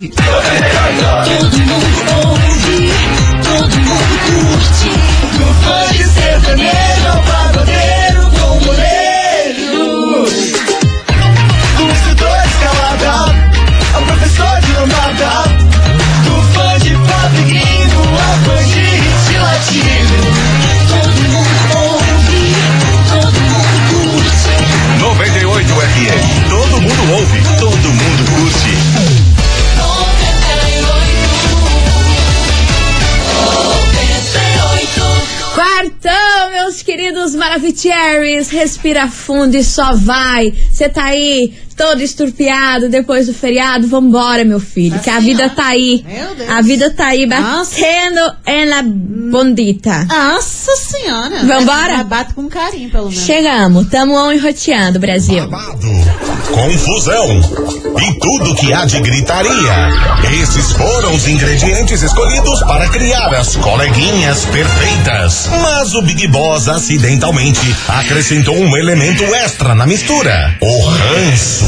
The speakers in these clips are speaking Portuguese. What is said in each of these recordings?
你给我再唱一 Maravicheries, respira fundo e só vai. Você tá aí, todo esturpiado depois do feriado, vambora, meu filho, que a vida tá aí. Meu Deus. A vida tá aí batendo na bondita. Nossa senhora. Vambora? Bate com carinho, pelo menos. Chegamos, tamo on e roteando, Brasil. Babado, confusão e tudo que há de gritaria. Esses foram os ingredientes escolhidos para criar as coleguinhas perfeitas. Mas o Big Boss acidentalmente acrescentou um elemento extra na mistura: o ranço.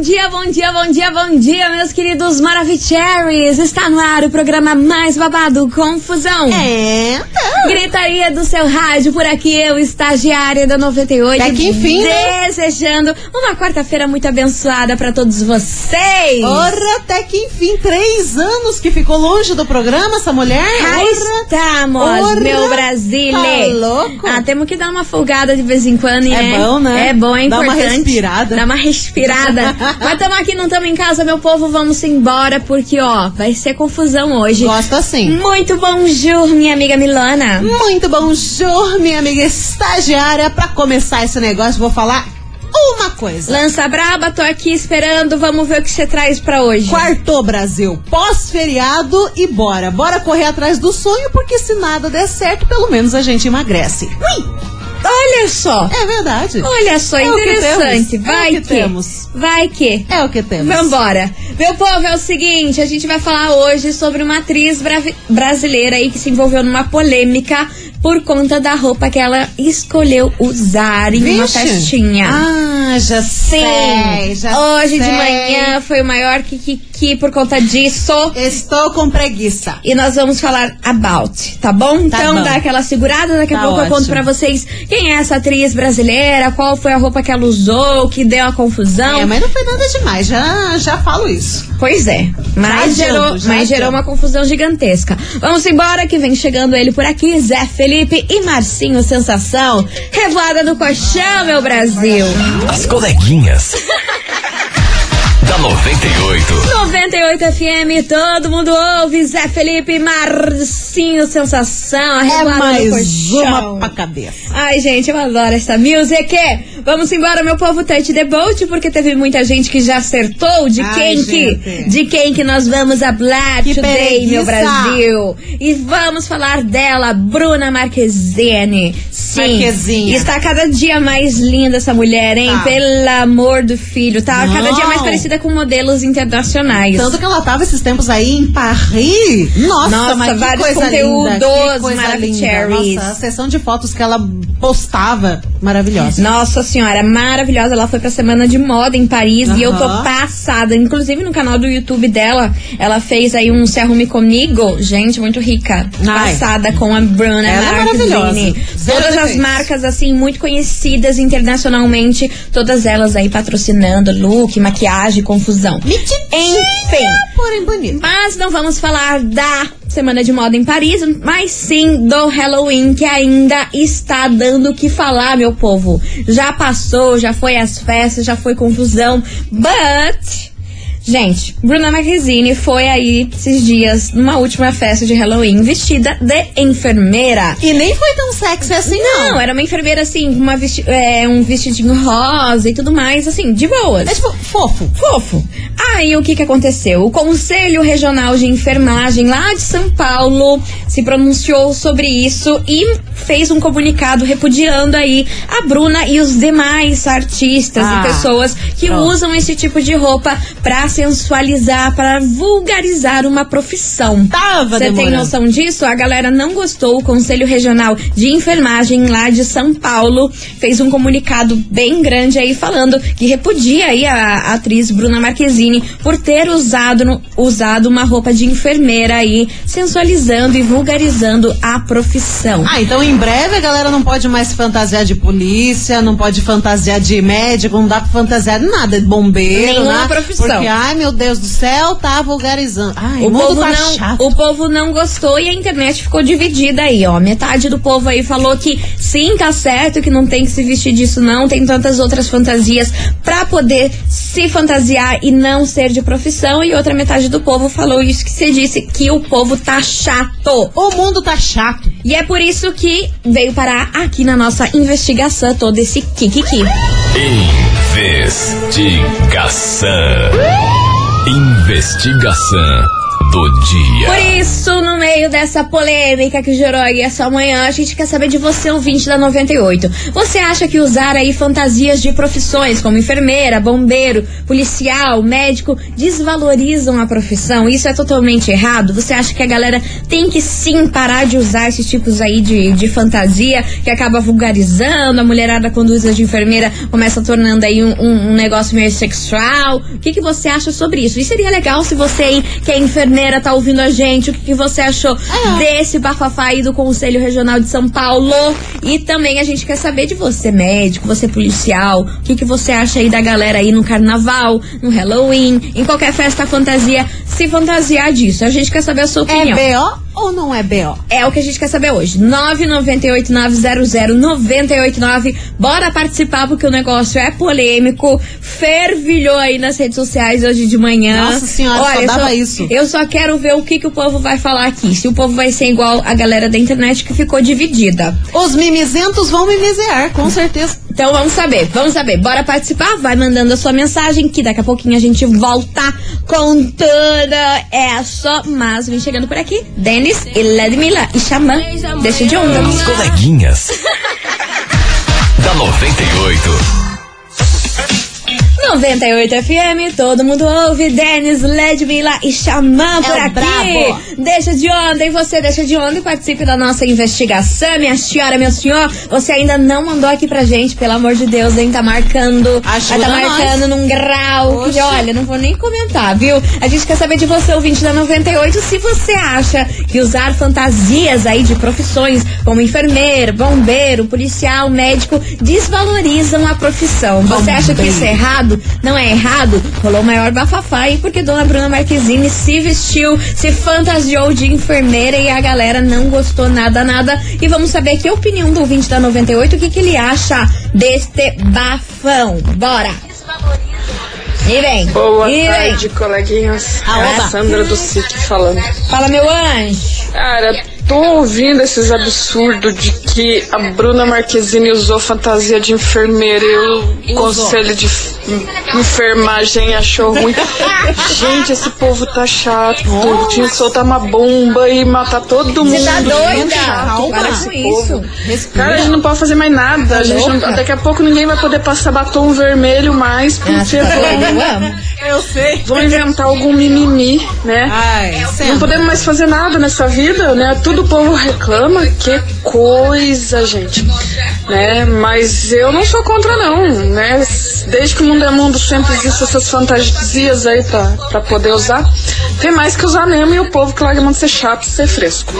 dia, bom dia, bom dia, bom dia, meus queridos Maravicheries. Está no ar o programa mais babado, Confusão. É. Gritaria do seu rádio, por aqui eu, estagiária da 98. Até que enfim, né? Desejando uma quarta-feira muito abençoada pra todos vocês. Ora, até que enfim, três anos que ficou longe do programa, essa mulher. Ora. estamos, Ora, meu Brasile. tá louco? Ah, temos que dar uma folgada de vez em quando, É né? bom, né? É bom, é Dá uma importante. respirada. Dá uma respirada. Mas estamos aqui, não estamos em casa, meu povo, vamos embora, porque, ó, vai ser confusão hoje. Gosto assim. Muito bonjour, minha amiga Milana. Muito bom jour, minha amiga estagiária. Pra começar esse negócio, vou falar uma coisa. Lança braba, tô aqui esperando, vamos ver o que você traz pra hoje. Quartou Brasil, pós-feriado e bora. Bora correr atrás do sonho, porque se nada der certo, pelo menos a gente emagrece. Ui, Olha só. é verdade. Olha só, É que interessante. temos, é Vai o que que. temos. Vai que. É o que temos. Vambora. Meu povo, é o seguinte, a gente vai falar hoje sobre uma atriz brasileira aí que se envolveu numa polêmica por conta da roupa que ela escolheu usar em uma Vixe. festinha. Ah, já Sim, sei, já hoje de sei. manhã foi o maior kikiki por conta disso. Estou com preguiça. E nós vamos falar about, tá bom? Tá então bom. dá aquela segurada, daqui a Tá pouco eu conto ótimo. pra vocês quem é essa atriz brasileira, qual foi a roupa que ela usou, que deu a confusão. É, mas não foi nada demais, já, já falo isso. Pois é, mas, Já gerou, adianto, mas gerou adianto. uma confusão gigantesca. Vamos embora que vem chegando ele por aqui, Zé Felipe e Marcinho Sensação. Revoada no colchão, meu Brasil. As coleguinhas. da 98. 98 FM, todo mundo ouve, Zé Felipe Marcinho Sensação. É mais uma pra cabeça. Ai, gente, eu adoro essa music. Vamos embora, meu povo the Boat, porque teve muita gente que já acertou de Ai, quem que gente. de quem que nós vamos falar Que today, meu. Brasil. E vamos falar dela, Bruna Marquezine. Sim. Marquezinha. Está cada dia mais linda essa mulher, hein? Tá. Pelo amor do filho, tá cada Não. dia mais parecida com modelos internacionais. Tanto que ela tava esses tempos aí em Paris. Nossa, Nossa, mas que vários coisa conteúdos que maravilhosos. Nossa, a sessão de fotos que ela postava, maravilhosa. Nossa senhora, maravilhosa. Ela foi pra semana de moda em Paris e eu tô passada. Inclusive no canal do YouTube dela, ela fez aí um Se Arrume Comigo. Gente, muito rica. Ai. Passada com a Bruna Ela é Marquezine. Zero Todas as marcas, assim, muito conhecidas internacionalmente. Todas elas aí patrocinando look, maquiagem, confusão. Mititinha, Enfim. porém bonita. Mas não vamos falar da Semana de Moda em Paris, mas sim do Halloween, que ainda está dando o que falar, meu povo. Já passou, já foi as festas, já foi confusão, but. Gente, Bruna Marquezine foi aí esses dias numa última festa de Halloween vestida de enfermeira. E nem foi tão sexy assim, não. Não, era uma enfermeira assim, com uma vesti é, um vestidinho rosa e tudo mais, assim, de boas. É tipo, fofo. Fofo. Aí o que que aconteceu? O Conselho Regional de Enfermagem lá de São Paulo se pronunciou sobre isso e fez um comunicado repudiando aí a Bruna e os demais artistas Ah, e pessoas que pronto. usam esse tipo de roupa pra se sensualizar, para vulgarizar uma profissão. Tava Você tem noção disso? A galera não gostou. O Conselho Regional de Enfermagem lá de São Paulo fez um comunicado bem grande aí falando que repudia aí a atriz Bruna Marquezine por ter usado, no- usado uma roupa de enfermeira aí, sensualizando e vulgarizando a profissão. Ah, então em breve a galera não pode mais fantasiar de polícia, não pode fantasiar de médico, não dá pra fantasiar de nada, de bombeiro, Nenhuma né? profissão. Porque, ai meu Deus do céu, tá vulgarizando. Ai, O povo, tá não, chato. o povo não gostou e a internet ficou dividida aí, ó. Metade do povo aí falou que sim, tá certo, que não tem que se vestir disso, não. Tem tantas outras fantasias pra poder se fantasiar e não ser de profissão. E outra metade do povo falou isso que você disse, que o povo tá chato. O mundo tá chato. E é por isso que veio parar aqui na nossa investigação todo esse kikiki. Investigação. Investigação do dia. Por isso, no meio dessa polêmica que gerou aí essa manhã, a gente quer saber de você, ouvinte da 98. Você acha que usar aí fantasias de profissões como enfermeira, bombeiro, policial, médico desvalorizam a profissão? Isso é totalmente errado? Você acha que a galera tem que sim parar de usar esses tipos aí de, de fantasia que acaba vulgarizando? A mulherada quando usa de enfermeira começa tornando aí um, um- um negócio meio sexual? O que, que você acha sobre isso? E seria legal se você aí, que é enfermeira, tá ouvindo a gente, o que, que você achou desse bafafá aí do Conselho Regional de São Paulo? E também a gente quer saber de você, médico, você policial, o que, que você acha aí da galera aí no carnaval, no Halloween, em qualquer festa fantasia, se fantasiar disso. A gente quer saber a sua É opinião. BO ou não é BO? É o que a gente quer saber hoje. 998900989. Bora participar porque o negócio é polêmico. Fervilhou aí nas redes sociais hoje de manhã. Nossa senhora, só eu dava isso. Eu só quero ver o que, que o povo vai falar aqui. Se o povo vai ser igual a galera da internet que ficou dividida. Os mimizentos vão mimizear, com certeza. Então vamos saber, vamos saber. Bora participar? Vai mandando a sua mensagem que daqui a pouquinho a gente volta com toda essa. Mas vem chegando por aqui. Denis e Ledmila e Xamã. Deixa de onda. As coleguinhas. da 98. 98 FM, todo mundo ouve. Denis, Ledmila e Xamã por o aqui. brabo. Deixa de onda, e você deixa de onda e participe da nossa investigação, minha senhora, meu senhor. Você ainda não mandou aqui pra gente, pelo amor de Deus, hein? Tá marcando. Ajuda tá nós. marcando num grau. Que, olha, não vou nem comentar, viu? A gente quer saber de você, ouvinte da 98, se você acha que usar fantasias aí de profissões como enfermeiro, bombeiro, policial, médico desvalorizam a profissão. Você acha que isso é errado? Não é errado? Rolou o maior bafafá aí porque Dona Bruna Marquezine se vestiu, se fantasiou de enfermeira e a galera não gostou nada, nada. E vamos saber que a opinião do ouvinte da 98, o que, que ele acha deste bafão. Bora! E vem! Boa e vem! tarde, coleguinhas. Ah, é a Sandra do SIC falando. Fala, meu anjo! Cara, tô ouvindo esses absurdos de que a Bruna Marquezine usou fantasia de enfermeira e o conselho de enfermagem achou ruim. Gente, esse povo tá chato. Tinha que soltar uma bomba e matar todo mundo. Você tá doida? chato Para esse com povo. isso! Cara, a gente não pode fazer mais nada. A gente não- daqui a pouco ninguém vai poder passar batom vermelho mais, Ah, porque tá? Eu vão, amo! Eu sei. vão inventar algum mimimi, né? Ai, Não sempre. podemos mais fazer nada nessa vida, né? Tudo o povo reclama, que coisa, gente. Né? Mas eu não sou contra, não, né? Desde que o mundo é mundo sempre existem essas fantasias aí pra, pra poder usar. Tem mais que usar mesmo e o povo que larga mão de ser chato e ser fresco.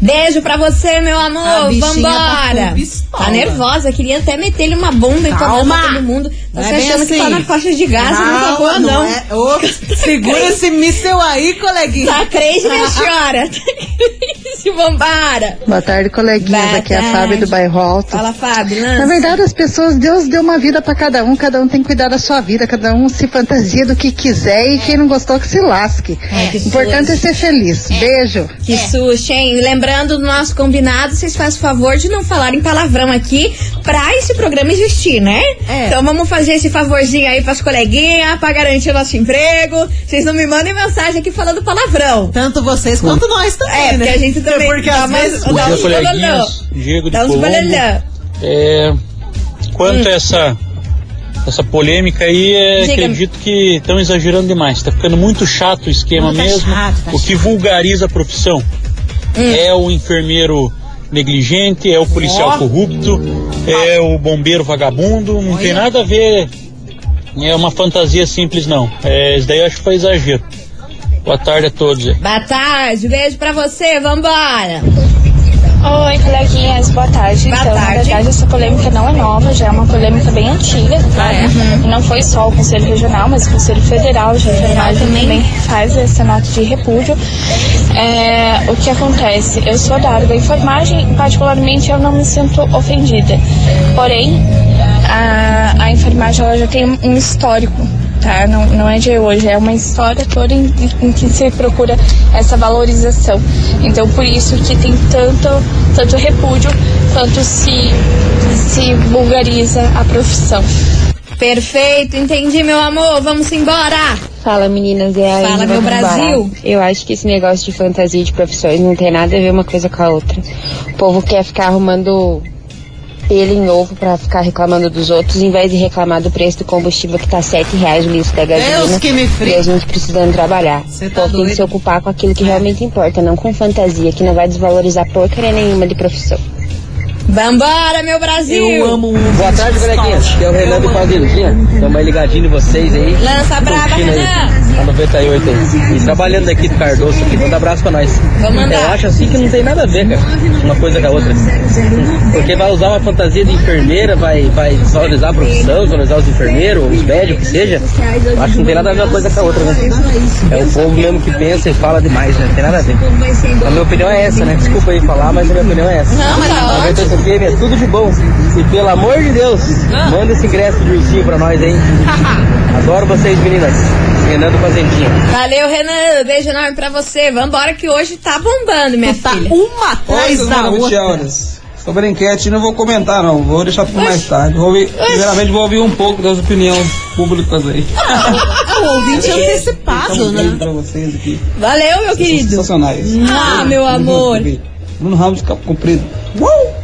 Beijo pra você, meu amor. tá Vambora. pistola. Tá nervosa, queria até meter-lhe uma bomba e tomar Calma. pra todo mundo. Não Você é achando que tá assim. na faixa de gás, não tá boa, não. é. Ô, segura esse míssel aí, coleguinha. Tá crazy, minha senhora. Tá crazy, vambora. Boa tarde, coleguinhas. Boa Aqui é a tarde. Fábio do Bairro Alto. Fala, Fábio. Lança. Na verdade, as pessoas, Deus deu uma vida pra cada um, cada um tem que cuidar da sua vida, cada um se fantasia do que quiser e quem não gostou que se lasque. É, que O importante é ser feliz. Beijo. Que susto, hein? Lembrando do nosso combinado, vocês fazem o favor de não falarem palavrão aqui pra esse programa existir, né? É. Então vamos fazer esse favorzinho aí pras coleguinhas, pra garantir o nosso emprego. Vocês não me mandem mensagem aqui falando palavrão. Tanto vocês quanto nós também, É, né? porque a gente também Porque dá às vezes... dá uns. Diego de Dá uns. É, quanto a essa essa polêmica aí, é, acredito que estão exagerando demais. Tá ficando muito chato o esquema tá mesmo. chato, tá o que vulgariza a profissão é o enfermeiro negligente, é o policial Ó. corrupto, é o bombeiro vagabundo. Não tem Olha. nada a ver. É uma fantasia simples, não. É, isso daí eu acho que foi exagero. Boa tarde a todos. Boa tarde, beijo pra você, vambora. Oi, coleguinhas, boa tarde. Boa então, tarde. na verdade, essa polêmica não é nova, já é uma polêmica bem antiga, tá? Ah, é? E não foi só o Conselho Regional, mas o Conselho Federal de Enfermagem também. também faz essa nota de repúdio. É, o que acontece? Eu sou da área da enfermagem, particularmente eu não me sinto ofendida. Porém, a, a enfermagem ela já tem um histórico tá? Não, não é de hoje, é uma história toda em, em que se procura essa valorização. Então, por isso que tem tanto, tanto repúdio, quanto se, se vulgariza a profissão. Perfeito, entendi, meu amor. Vamos embora. Fala meninas, é a Fala, meu. Brasil. Eu acho que esse negócio de fantasia de profissões não tem nada a ver uma coisa com a outra. O povo quer ficar arrumando pelo em ovo pra ficar reclamando dos outros, em vez de reclamar do preço do combustível que tá sete reais o litro da gasolina. Deus que me frie. E a gente precisando trabalhar. Cê O tá povo tem que se ocupar com aquilo que realmente importa, não com fantasia, que não vai desvalorizar porcaria nenhuma de profissão. Vambora, meu Brasil. Eu amo um Boa tarde, coleguinhas. Aqui é o Renan do Pavilhinha. Estamos aí ligadinho em vocês aí. Lança aí Renan. A 98 aí. E trabalhando aqui do Cardoso aqui. Manda abraço pra nós. Eu acho assim que não tem nada a ver, cara. Uma coisa com a outra. Porque vai usar uma fantasia de enfermeira, vai, vai desvalorizar a profissão, desvalorizar os enfermeiros, os médicos, o que seja. Eu acho que não tem nada a ver uma coisa com a outra, né? É o povo mesmo que pensa e fala demais, né? Não tem nada a ver. A minha opinião é essa, né? Desculpa aí falar, mas a minha opinião é essa. Não, mas tá ótimo. 98 FM é tudo de bom. E pelo amor de Deus, manda esse ingresso de ursinho pra nós, hein? Adoro vocês, meninas. Renan do Fazendinha. Valeu, Renan. Beijo enorme pra você. Vambora que hoje tá bombando, minha Tá filha. uma atrás Oi, da outra. Horas. Sobre a enquete, não vou comentar, não. Vou deixar para mais tarde. Vou ouvir, primeiramente, vou ouvir um pouco das opiniões públicas aí. É o ouvinte antecipado, né? pra vocês aqui. Valeu, meu querido. Sensacionais. Ah, meu amor. Bruno Ramos de Capo Comprido. O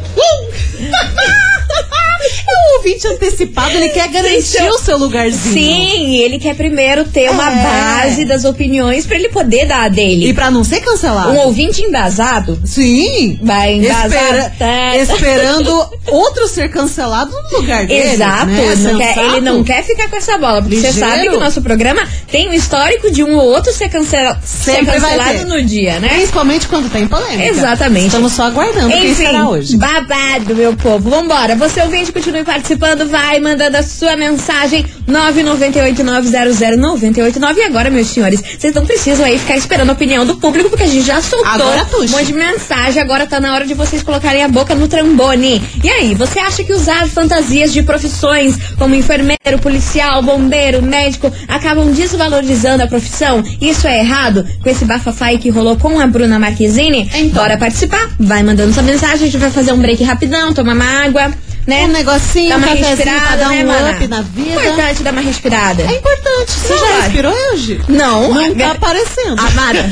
ouvinte antecipado, ele quer garantir o seu lugarzinho. Sim, ele quer primeiro ter uma É. base das opiniões pra ele poder dar a dele. E pra não ser cancelado. Um ouvinte embasado Sim. vai embasar. Espera- tá- Esperando outro ser cancelado no lugar dele. Exato, né? não quer- ele não quer ficar com essa bola, porque você Ligeiro. sabe que o nosso programa tem um histórico de um ou outro ser, cancela, ser cancelado no dia, né? Principalmente quando tem polêmica. Exatamente. Estamos só aguardando quem Enfim, será hoje. babado, meu povo. Vambora. Você ouvinte, continue participando. Vai mandando a sua mensagem 998-900-989. E agora, meus senhores, vocês não precisam aí ficar esperando a opinião do público, porque a gente já soltou Agora um monte de mensagem. Agora tá na hora de vocês colocarem a boca no trambone. E aí, você acha que usar fantasias de profissões como enfermeiro, policial, bombeiro, médico acabam desvalorizando a profissão? Isso é errado? Com esse bafafá aí que rolou com a Bruna Marquezine? Então. Bora participar? Vai mandando sua mensagem, a gente vai fazer um break rapidão, tomar uma água, né? Um negocinho, Dar um uma cafezinho pra respirada, dar né, um mana? up na vida. Importante dar uma respirada. É importante. Você já respirou hoje? Não, Não tá a- aparecendo. Amada,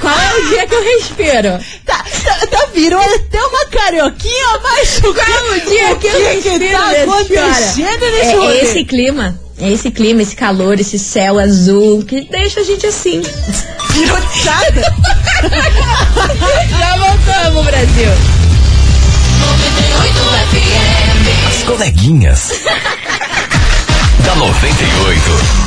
qual é o dia que eu respiro? Tá, tá, tá virou até uma carioquinha, mas o Qual é o dia que eu que respiro, que tá acontecendo nesse É, rolê? é esse clima, é esse clima, esse calor, esse céu azul que deixa a gente assim. Pirotada. coleguinhas. da 98.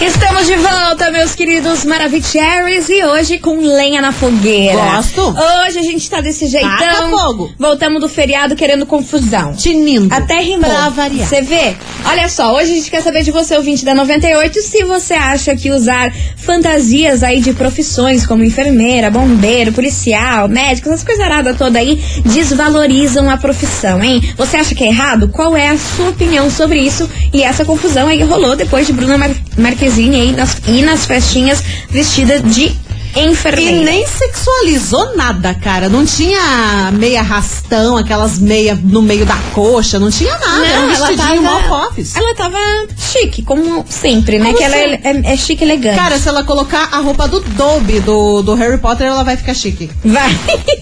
Estamos de volta, meus queridos Maravicheries, e hoje com lenha na fogueira. Gosto. Hoje a gente tá desse jeitão. Taca fogo. Voltamos do feriado querendo confusão. Tinindo. Até rimou. Pra variar. Você vê? Olha só, hoje a gente quer saber de você, ouvinte da 98, se você acha que usar fantasias aí de profissões como enfermeira, bombeiro, policial, médico, essas coisas aradas toda aí, desvalorizam a profissão, hein? Você acha que é errado? Qual é a sua opinião sobre isso? E essa confusão aí rolou depois de Bruna Mar Marquezine aí nas, ir nas festinhas vestida de enfermeira. E nem sexualizou nada, cara. Não tinha meia rastão, aquelas meia no meio da coxa, não tinha nada. Era um Não, ela tava, ela tava chique, como sempre, né? Como que ela é, é- é chique e elegante. Cara, se ela colocar a roupa do Dobby do, do Harry Potter, ela vai ficar chique. vai.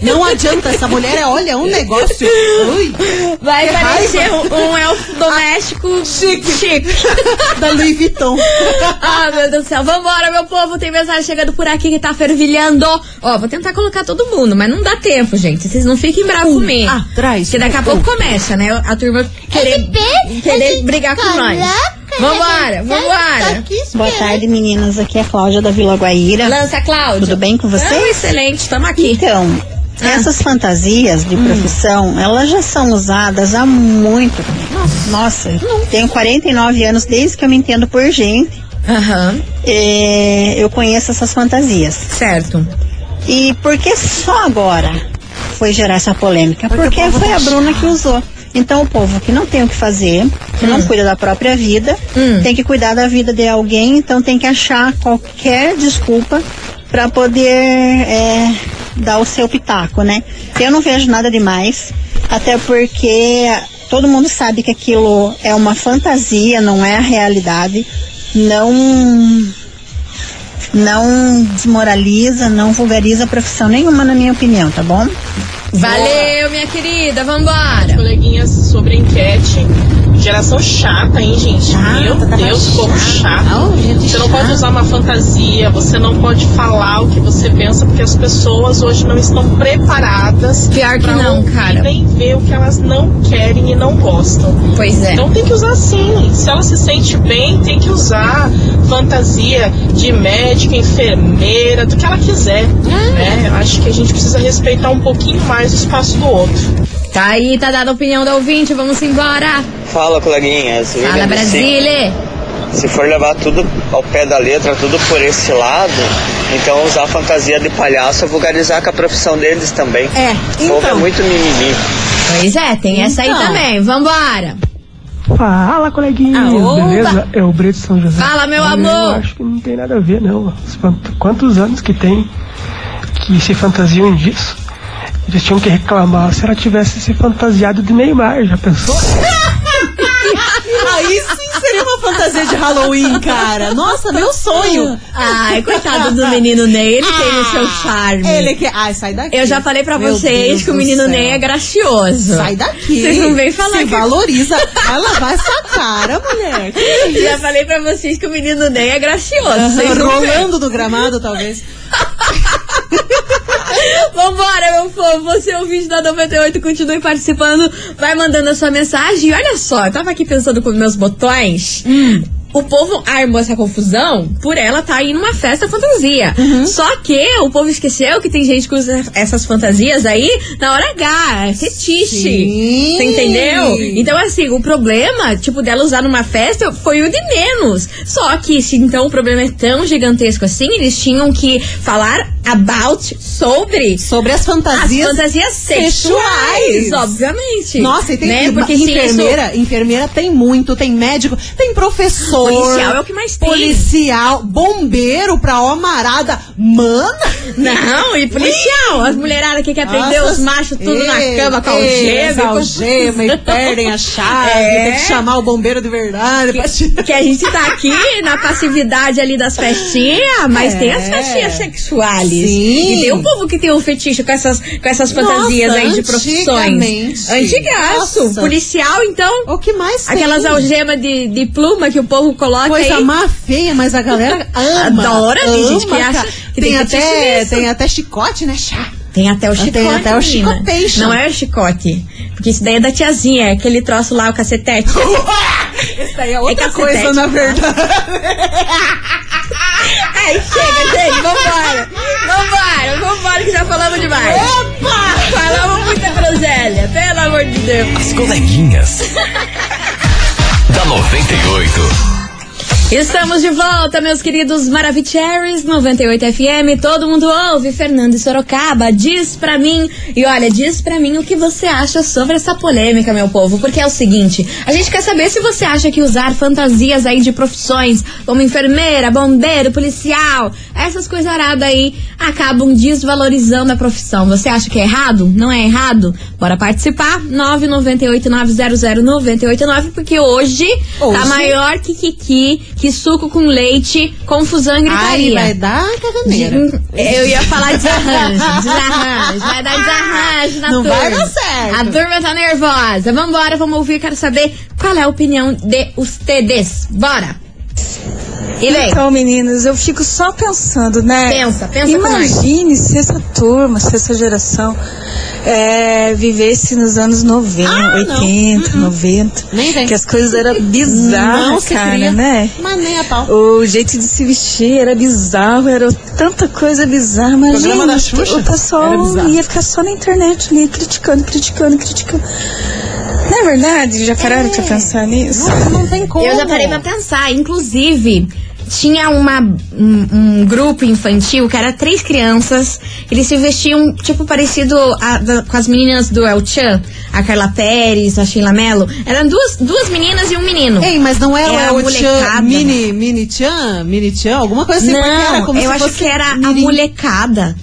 Não adianta, essa mulher é, olha, um negócio. Ui, Vai parecer um, um elfo doméstico chique. chique. da Louis Vuitton. Ah, meu Deus do céu. Vambora, meu povo. Tem mensagem chegando por aqui que tá fervilhando. Ó, vou tentar colocar todo mundo, mas não dá tempo, gente. Vocês não fiquem bravos comigo. atrás, Porque daqui a um, pouco começa, né? A turma querer, querer brigar com nós. Vambora, vambora. Boa tarde, meninas. Aqui é a Cláudia da Vila Guaíra. Lança, Cláudia. Tudo bem com vocês? Não, excelente, estamos aqui. Então, essas fantasias de profissão, elas já são usadas há muito tempo. Nossa, eu tenho 49 anos desde que eu me entendo por gente. Aham. É, eu conheço essas fantasias. Certo. E por que só agora foi gerar essa polêmica? Porque, povo foi a Bruna que usou. Então o povo que não tem o que fazer, que Hum. não cuida da própria vida, tem que cuidar da vida de alguém, então tem que achar qualquer desculpa para poder é, dar o seu pitaco, né? Eu não vejo nada demais, até porque todo mundo sabe que aquilo é uma fantasia, não é a realidade. Não não desmoraliza, não vulgariza profissão nenhuma, na minha opinião, tá bom? Valeu, minha querida. Vambora. Coleguinhas sobre a enquete. Geração chata, hein, gente? Meu Deus, como chato. Você não pode usar uma fantasia, você não pode falar o que você pensa, porque as pessoas hoje não estão preparadas. Pior que não, cara. Nem ver o que elas não querem e não gostam. Pois é. Então tem que usar sim. Se ela se sente bem, tem que usar fantasia de médica, enfermeira, do que ela quiser. Ah. Né? Acho que a gente precisa respeitar um pouquinho mais o espaço do outro. Tá aí, tá dada a opinião da ouvinte. Vamos embora. Fala, coleguinhas. Fala, William, Brasília. Se, se for levar tudo ao pé da letra, tudo por esse lado, então usar fantasia de palhaço é vulgarizar com a profissão deles também. É, O povo é então. muito mimimi. Pois é, tem essa aí Então. também. Vambora. Fala, coleguinha, Ah, beleza? É o Brito São José. Fala, meu Olha, amor. Eu acho que não tem nada a ver, não. Quant- Quantos anos que tem que se fantasiam disso? Eles tinham que reclamar se ela tivesse se fantasiado de Neymar, já pensou? Aí sim seria uma fantasia de Halloween, cara. Nossa, meu sonho. Ai, coitado do menino Ney, ele tem o seu charme. Ele que. Ai, sai daqui. Eu já falei pra Meu vocês Deus que o menino céu. Ney é gracioso. Sai daqui. Vocês não vêm falar Se que... valoriza. Vai lavar essa cara, mulher. Que Já falei pra vocês que o menino Ney é gracioso. Vêm. Rolando no gramado, talvez. Vambora, meu povo. Você é o vídeo da 98, continue participando. Vai mandando a sua mensagem. E olha só, eu tava aqui pensando com meus botões. O povo armou essa confusão por ela tá aí numa festa fantasia. Só que o povo esqueceu que tem gente que usa essas fantasias aí na hora H, é fetiche. Sim. Você entendeu? Então, assim, o problema, tipo, dela usar numa festa foi o de menos. Só que, se então o problema é tão gigantesco assim, eles tinham que falar about sobre Sobre as fantasias. as fantasias sexuais, sexuais. obviamente. Nossa, e tem né? Porque enfermeira, enfermeira tem muito, tem médico, tem professor. Policial é o que mais tem. Policial, bombeiro pra ó marada. Mana! Isso... Não, e policial. As mulheradas que quer prender os machos tudo na ei, cama com algema. com- algema e perdem a chave. É. Tem que chamar o bombeiro de verdade. tirar. Que a gente tá aqui na passividade ali das festinhas, mas É. tem as festinhas sexuais. Sim. E tem um povo que tem um fetiche com essas, com essas fantasias Nossa, aí de profissões. Antigaço. Nossa. Policial, então. O que mais tem? Aquelas algemas de, de pluma que o povo coloca Coisa aí. má feia, mas a galera ama. Adora, tem gente que ama, acha que tem, tem até, tem até chicote, né? Chá. Tem até o Tem chicote. até o chicotation. Não é o chicote. Porque isso daí é da tiazinha, é aquele troço lá, o cacetete. Isso daí é outra cacetete. coisa, na verdade. Ai, chega, gente, vambora. Vambora, vambora que já falamos demais. Opa! Falamos muita groselha, pelo amor de Deus. As coleguinhas. da 98. Estamos de volta, meus queridos Maravicheries 98 FM. Todo mundo ouve. Fernando e Sorocaba, diz pra mim. E olha, diz pra mim o que você acha sobre essa polêmica, meu povo. Porque é o seguinte: a gente quer saber se você acha que usar fantasias aí de profissões, como enfermeira, bombeiro, policial, essas coisas aradas aí, acabam desvalorizando a profissão. Você acha que é errado? Não é errado? Bora participar. 998-900-989, porque hoje, Hoje? tá maior que Kiki, que suco com leite, confusão e gritaria. Ai, vai dar caganeira. Eu ia falar desarranjo, desarranjo. Vai dar desarranjo na Não turma. vai dar certo. A turma tá nervosa. Vambora, vamos ouvir. Quero saber qual é a opinião de ustedes. Bora. E vem. Então, meninas, eu fico só pensando, né? Pensa, pensa. Imagine se essa turma, se essa geração é, vivesse nos anos 90, Ah, 80, 90. Nem vem. Que as coisas eram bizarras, cara, né? Mas nem a pau. O jeito de se vestir era bizarro, era tanta coisa bizarra. Imagina, o pessoal ia ficar só na internet ali, criticando, criticando, criticando. Não é verdade? Já pararam pra pensar nisso? Não, não tem como. Eu já parei pra pensar. Inclusive, tinha uma, um, um grupo infantil que era três crianças. Eles se vestiam, tipo, parecido a- da- com as meninas do El Chan. A Carla Pérez, a Sheila Mello. Eram duas, duas meninas e um menino. Ei, mas não era, Era o molecada. Tchan, mini, mini Tchan, mini Tchan, alguma coisa assim, porque era Não, como eu se acho fosse que era a molecada.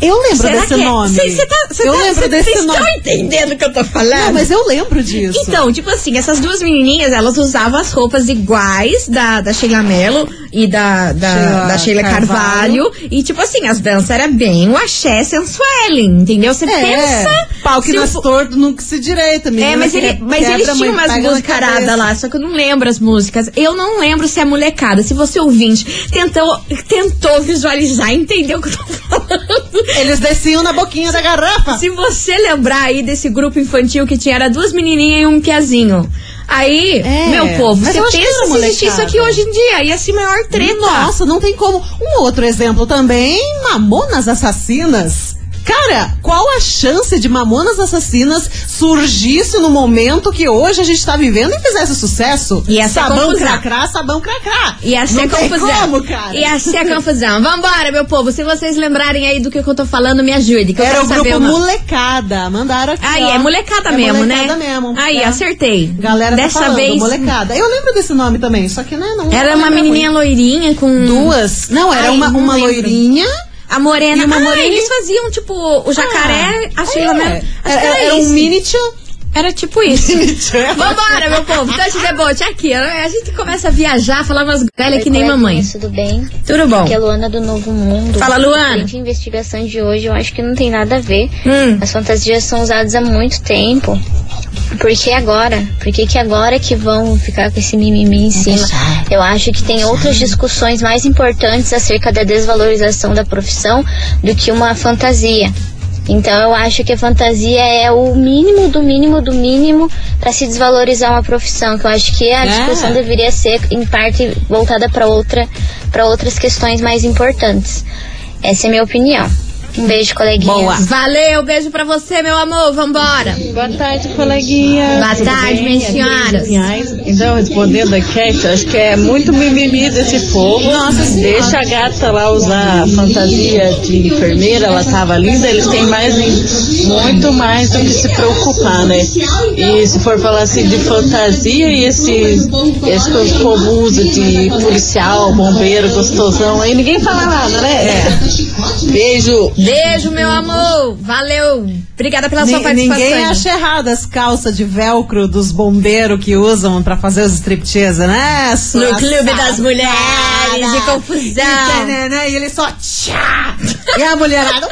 Eu lembro Será desse é? nome. Cê- cê tá- cê eu tá- lembro desse Vocês nome. estão entendendo o que eu tô falando? Não, mas eu lembro disso. Então, tipo assim, essas duas menininhas, elas usavam as roupas iguais da, da Sheila Mello e da, da, Sheila da Sheila Carvalho. Carvalho. E, tipo assim, as danças eram bem o axé sensuellen, entendeu? Você é, pensa... pau que se nas o- torto nunca se direita, menina. É, mas, ele, mas quebra, eles mãe, tinham umas pega na músicas cabeça. aradas lá, só que eu não lembro as músicas. Eu não lembro se é molecada. Se você ouvinte tentou, tentou visualizar, entendeu o que eu tô falando. Eles desciam na boquinha da garrafa. Se você lembrar aí desse grupo infantil que tinha, era duas menininhas e um piazinho. Aí, É, meu povo, você pensa se existisse isso aqui hoje em dia. Ia ser maior treta. Nossa, não tem como. Um outro exemplo também, Mamonas Assassinas. Cara, qual a chance de Mamonas Assassinas surgisse no momento que hoje a gente tá vivendo e fizesse sucesso? Ia ser sabão confusão. cracrá, sabão cracrá. Ia ser não tem confusão. como, cara. Ia ser confusão. Vambora, meu povo. Se vocês lembrarem aí do que eu tô falando, me ajude. Que eu Era quero o saber grupo o nome. Molecada. Mandaram aqui. Aí, ó. é molecada É mesmo, molecada né? mesmo. Aí, é. acertei. Galera Dessa tá falando, vez. molecada. Eu lembro desse nome também, só que né, não. Era não uma menininha loirinha com. Duas? Não, era Ai, uma, não uma lembro. loirinha. A morena. E uma ah, moreninha. eles faziam, tipo, o jacaré, a Sheila é. Mello. Acho Era, que era, era um isso. mini tchan. Era tipo isso. Vambora, meu povo. Touch the boat. Aqui, a gente começa a viajar, falar umas velhas que nem mamãe. Tudo bem? Tudo bom. Aqui é a Luana do Novo Mundo. Fala, Luana. À investigação de hoje, eu acho que não tem nada a ver. Hum. As fantasias são usadas há muito tempo. Por que agora? Por que, que agora que vão ficar com esse mimimi em cima? Eu acho que tem outras discussões mais importantes acerca da desvalorização da profissão do que uma fantasia. Então eu acho que a fantasia é o mínimo do mínimo do mínimo para se desvalorizar uma profissão. Que eu acho que a É. discussão deveria ser em parte voltada para outra, para outras questões mais importantes. Essa é a minha opinião. Um beijo, coleguinha. Valeu, beijo pra você, meu amor. Vambora. Boa tarde, coleguinha. Boa Tudo tarde, bem? minhas é senhoras. Então, respondendo a Cat, acho que é muito mimimi desse povo. Nossa Senhora. Deixa a gata lá usar a fantasia de enfermeira, ela tava linda, eles têm mais muito mais do que se preocupar, né? E se for falar assim de fantasia e esse, esse povo usa de policial, bombeiro, gostosão, aí ninguém fala nada, né? É. Beijo. Beijo, meu amor. Valeu. Obrigada pela sua Ni- participação. Ninguém acha errado as calças de velcro dos bombeiros que usam pra fazer os striptease, né? No Sua Clube das. Mulheres de Confusão. E, né, né, e ele só tchá! E a mulherada.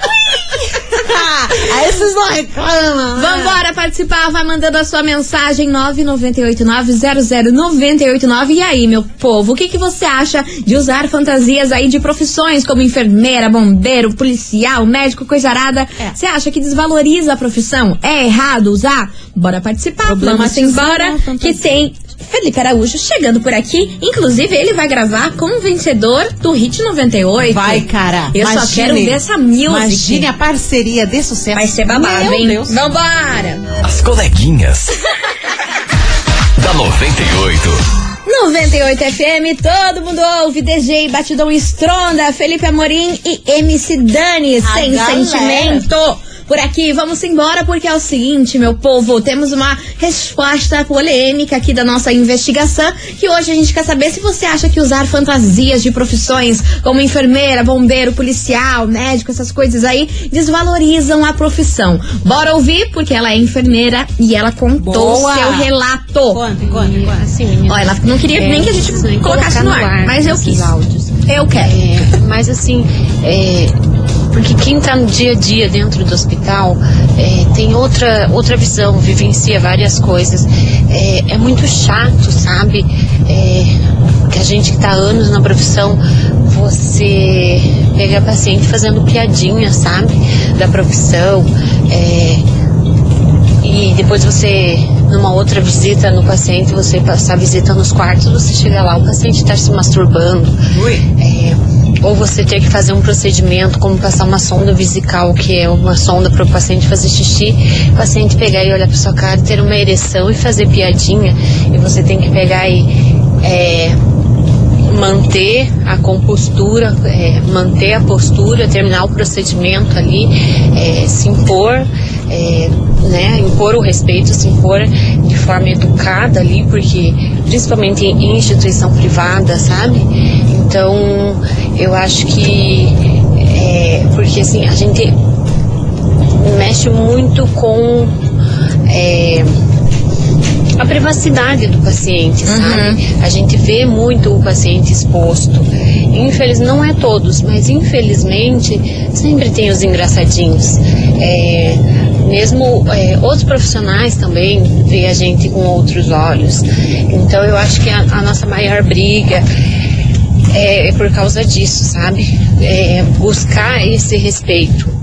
Aí vocês não reclamam, né? Vambora participar, vai mandando a sua mensagem 998900989. E aí, meu povo, o que, que você acha de usar fantasias aí de profissões como enfermeira, bombeiro, policial, médico, coisa arada? Você acha que desvaloriza a profissão? É errado usar? Bora participar, vamos embora, que tem Felipe Araújo chegando por aqui. Inclusive, ele vai gravar com o vencedor do Hit 98. Vai, cara. Eu só Imagine. quero ver essa music. Imagine a parceria de sucesso. Vai ser babado, Meu hein? Deus. Vambora! As coleguinhas. da 98. 98 FM, todo mundo ouve. DJ Batidão Estronda, Felipe Amorim e MC Dani, A sem galera. sentimento. Por aqui, vamos embora porque é o seguinte, meu povo, temos uma resposta polêmica aqui da nossa investigação, que hoje a gente quer saber se você acha que usar fantasias de profissões como enfermeira, bombeiro, policial, médico, essas coisas aí, desvalorizam a profissão. Bora ouvir, porque ela é enfermeira e ela contou Boa. seu relato. Conte, conte, conte. Assim, Ó, ela não queria é, nem que a gente colocasse colocar no ar, mas eu quis. áudios. Eu quero. É, mas assim, é, porque quem tá no dia a dia dentro do hospital é, tem outra, outra visão, vivencia várias coisas. É, é muito chato, sabe? É, que a gente que tá há anos na profissão, você pega paciente fazendo piadinha, sabe? Da profissão. É, e depois você, numa outra visita no paciente, você passar a visita nos quartos, você chega lá, o paciente está se masturbando. É, ou você ter que fazer um procedimento, como passar uma sonda vesical, que é uma sonda para o paciente fazer xixi, o paciente pegar e olhar para sua cara, ter uma ereção e fazer piadinha, e você tem que pegar e é, manter a compostura, é, manter a postura, terminar o procedimento ali, é, se impor, é, né, impor o respeito, se impor de forma educada ali, porque principalmente em instituição privada, sabe? Então eu acho que é, porque assim a gente mexe muito com é, a privacidade do paciente, sabe? A gente vê muito o paciente exposto. Infeliz, não é todos, mas infelizmente sempre tem os engraçadinhos. É, mesmo é, outros profissionais também vê a gente com outros olhos. Então eu acho que a, a nossa maior briga é, é por causa disso, sabe? É buscar esse respeito.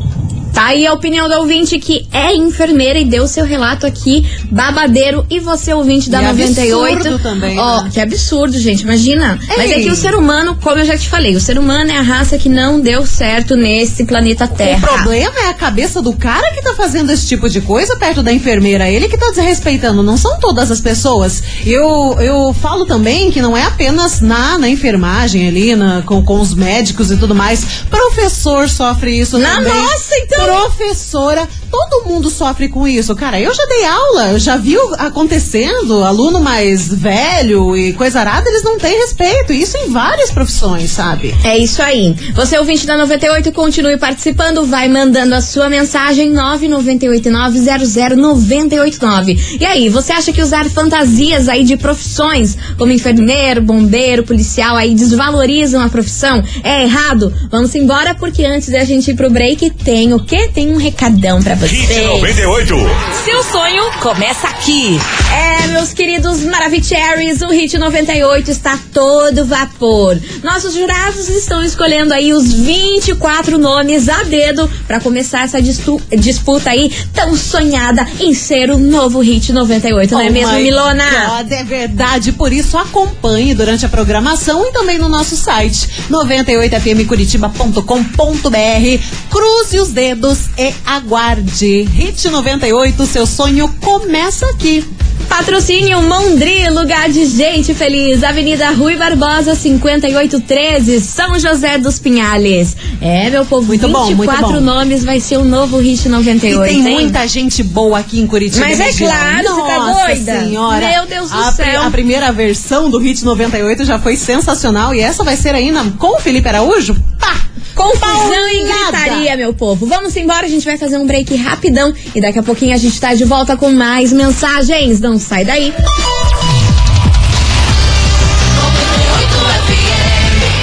Tá aí a opinião do ouvinte que é enfermeira e deu seu relato aqui, babadeiro. E você, ouvinte da E 98. absurdo também, Ó, né? que absurdo, gente. Imagina. Mas é Ei. que o ser humano, como eu já te falei, o ser humano é a raça que não deu certo nesse planeta Terra. O problema é a cabeça do cara que tá fazendo esse tipo de coisa perto da enfermeira. Ele que tá desrespeitando. Não são todas as pessoas. Eu, eu falo também que não é apenas na, na enfermagem ali, na, com, com os médicos e tudo mais. Professor sofre isso Na também. nossa, então. Professora. Todo mundo sofre com isso. Cara, eu já dei aula, já vi acontecendo. Aluno mais velho e coisa arada, eles não têm respeito. Isso em várias profissões, sabe? É isso aí. Você, ouvinte da 98, continue participando, vai mandando a sua mensagem 998900989. E aí, você acha que usar fantasias aí de profissões, como enfermeiro, bombeiro, policial, aí desvalorizam a profissão? É errado? Vamos embora, porque antes da gente ir pro break, tem o quê? Tem um recadão pra Hit você. 98. Seu sonho começa aqui. É, meus queridos Maravicheries, o Hit 98 está todo vapor. Nossos jurados estão escolhendo aí os 24 nomes a dedo para começar essa disputa aí tão sonhada em ser o novo Hit 98, não é Oh mesmo, Milona? God, é verdade, por isso acompanhe durante a programação e também no nosso site 98fmcuritiba.com.br. Cruze os dedos e aguarde. Hit 98, seu sonho começa aqui. Patrocínio Mondri, lugar de gente feliz. Avenida Rui Barbosa, 5813, São José dos Pinhales. É, meu povo, Muito bom, 24 muito bom. nomes vai ser o novo Hit 98, E tem hein? muita gente boa aqui em Curitiba. Mas é claro, você tá Nossa doida? Senhora. Meu Deus do a, céu. A primeira versão do Hit 98 já foi sensacional e essa vai ser ainda com o Felipe Araújo. Pá! Confusão e gritaria, meu povo. Vamos embora, a gente vai fazer um break rapidão e daqui a pouquinho a gente tá de volta com mais mensagens. Não sai daí.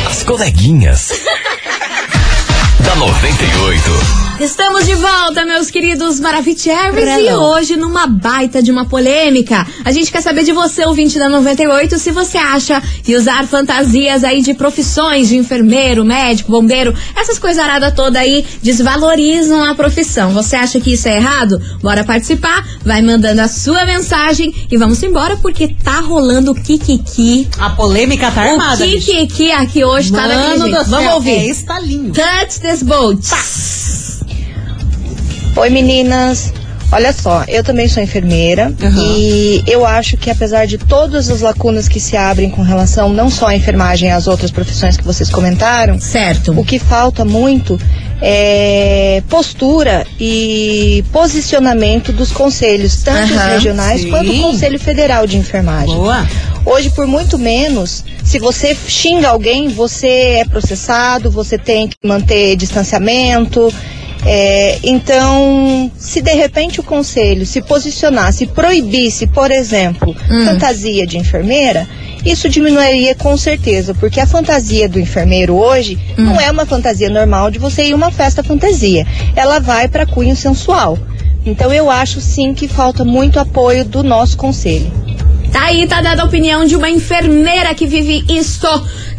As coleguinhas. da 98. Estamos de volta, meus queridos Maravicheries, e hoje numa baita de uma polêmica. A gente quer saber de você, ouvinte da 98, se você acha que usar fantasias aí de profissões, de enfermeiro, médico, bombeiro, essas coisaradas toda aí desvalorizam a profissão. Você acha que isso é errado? Bora participar, vai mandando a sua mensagem e vamos embora porque tá rolando o Kikiki. A polêmica tá O armada. bicho. Kikiki aqui hoje tá Mano jeito. do Vamos ouvir. É estalinho. Touch this boat. Oi meninas, Olha só, eu também sou enfermeira e eu acho que apesar de todas as lacunas que se abrem com relação não só à enfermagem, às outras profissões que vocês comentaram, certo. O que falta muito é postura e posicionamento dos conselhos, tanto os Aham, regionais sim. quanto o Conselho Federal de Enfermagem. Boa. Hoje, por muito menos, se você xinga alguém, você é processado, você tem que manter distanciamento. É, então, se de repente o conselho se posicionasse, proibisse, por exemplo, fantasia de enfermeira, isso diminuiria com certeza, porque a fantasia do enfermeiro hoje não é uma fantasia normal de você ir a uma festa fantasia. Ela vai para cunho sensual. Então, eu acho sim que falta muito apoio do nosso conselho. Tá aí, tá dada a opinião de uma enfermeira que vive isso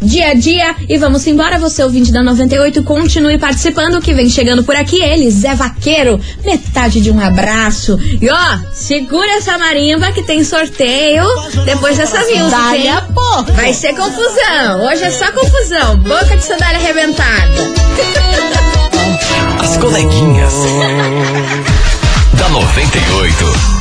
dia a dia. E vamos embora, você ouvinte da 98, continue participando, que vem chegando por aqui ele, Zé Vaqueiro, metade de um abraço. E ó, segura essa marimba que tem sorteio depois dessa music, Dali a pouco. Vai ser confusão, hoje é só confusão, boca de sandália arrebentada. As coleguinhas. da 98.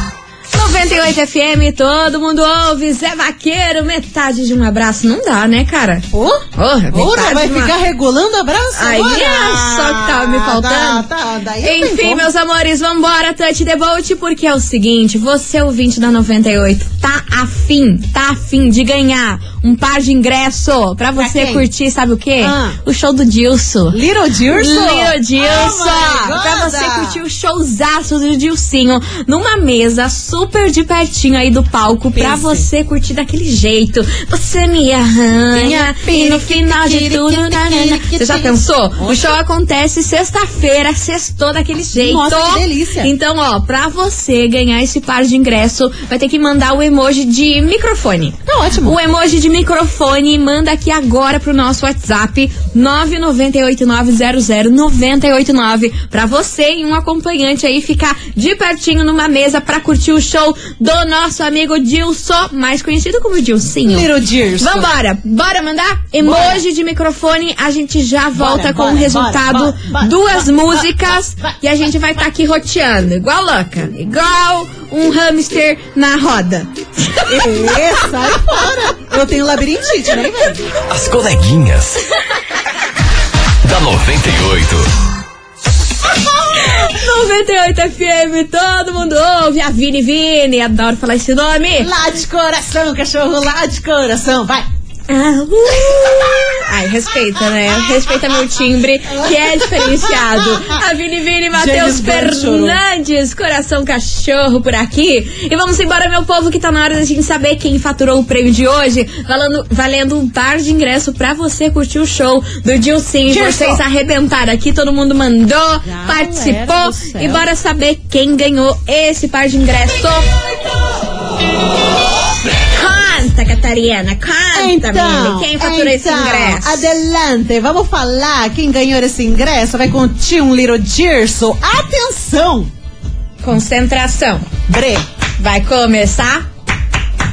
98 FM, todo mundo ouve. Zé Vaqueiro, metade de um abraço. Não dá, né, cara? Pô? Porra, Ora, metade vai uma- ficar regulando abraço Aí agora? é só que tava me faltando. Tá, tá, daí Enfim, meus amores, vambora, Touch the Boat, porque é o seguinte, você ouvinte da 98, tá afim, tá afim de ganhar um par de ingresso pra você quem? curtir, sabe o quê? Ah. O show do Dilso. Little Dilso? Little Dilso. Oh pra você curtir o showzaço do Dilcinho numa mesa super de pertinho aí do palco pra Pense. você curtir daquele jeito. Você me arranha e no final de tudo... nanana. Você já pensou? O show acontece sexta-feira, sextou daquele jeito. Nossa, que delícia. Então, ó, pra você ganhar esse par de ingresso, vai ter que mandar o emoji de microfone. Tá ótimo. O emoji de microfone, manda aqui agora pro nosso WhatsApp 998900989 pra você e um acompanhante aí ficar de pertinho numa mesa pra curtir o show do nosso amigo Dilson, mais conhecido como Dilcinho. Little Dilson. Vambora, bora mandar emoji de microfone, a gente já volta Bora, com bora, o resultado, bora, bora, duas bora, músicas e a gente vai estar aqui roteando, igual louca, igual um hamster na roda. Ê, sai fora. Eu tenho labirintite, né? As coleguinhas. da 98. 98 FM, todo mundo ouve. A Vini Vini, adoro falar esse nome. Lá de coração, cachorro, lá de coração, vai. Ah, uh. Ai, respeita, né? Respeita meu timbre, que é diferenciado. A Vini Vini, Matheus. Fernandes, coração cachorro por aqui. E vamos embora, meu povo, que tá na hora da gente saber quem faturou o prêmio de hoje. Valendo, valendo um par de ingresso pra você curtir o show do. Dilson. Vocês arrebentaram aqui, todo mundo mandou, participou. do céu. E bora saber quem ganhou esse par de ingresso. Canta, Catarina, canta, menina. Quem faturou esse então, ingresso? Adelante, vamos falar quem ganhou esse ingresso. Vai curtir um Little Dirso. Atenção! Concentração. Bre. Vai começar?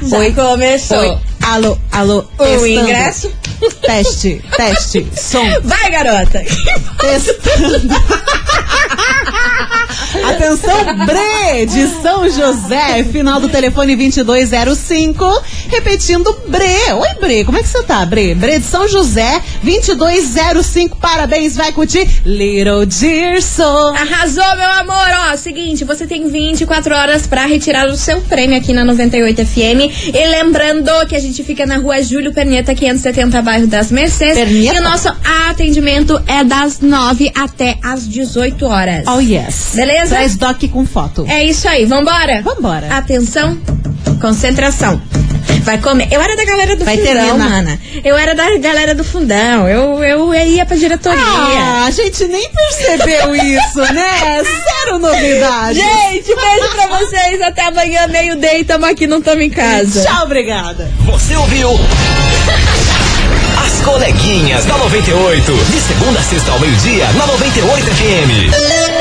Já Oi. começou. Oi. Alô, alô. O testando. ingresso? Teste, teste, som. Vai, garota. Testando. Atenção, Bre, de São José, final do telefone 2205. Repetindo, Bre. Oi, Bre, como é que você tá, Bre? Bre de São José, 2205. Parabéns, vai curtir Little Dirso. Arrasou, meu amor. Ó, seguinte, você tem 24 horas pra retirar o seu prêmio aqui na 98 FM. E lembrando que a gente fica na rua Júlio Perneta, 570, bairro das. Perneta? E o nosso atendimento é das 9 até as 18 horas. Oh, yes. Beleza? Traz doc com foto. É isso aí, vambora? Vambora. Atenção, concentração. Vai comer. Eu era da galera do Vai fundão, mana. Eu era da galera do fundão. Eu, eu ia pra diretoria. Ah, a gente nem percebeu isso, né? Zero novidade. Gente, beijo pra vocês. Até amanhã, meio-dia. Tamo aqui, não tamo em casa. Tchau, obrigada. Você ouviu? As coleguinhas da 98. De segunda a sexta ao meio-dia, na 98 FM.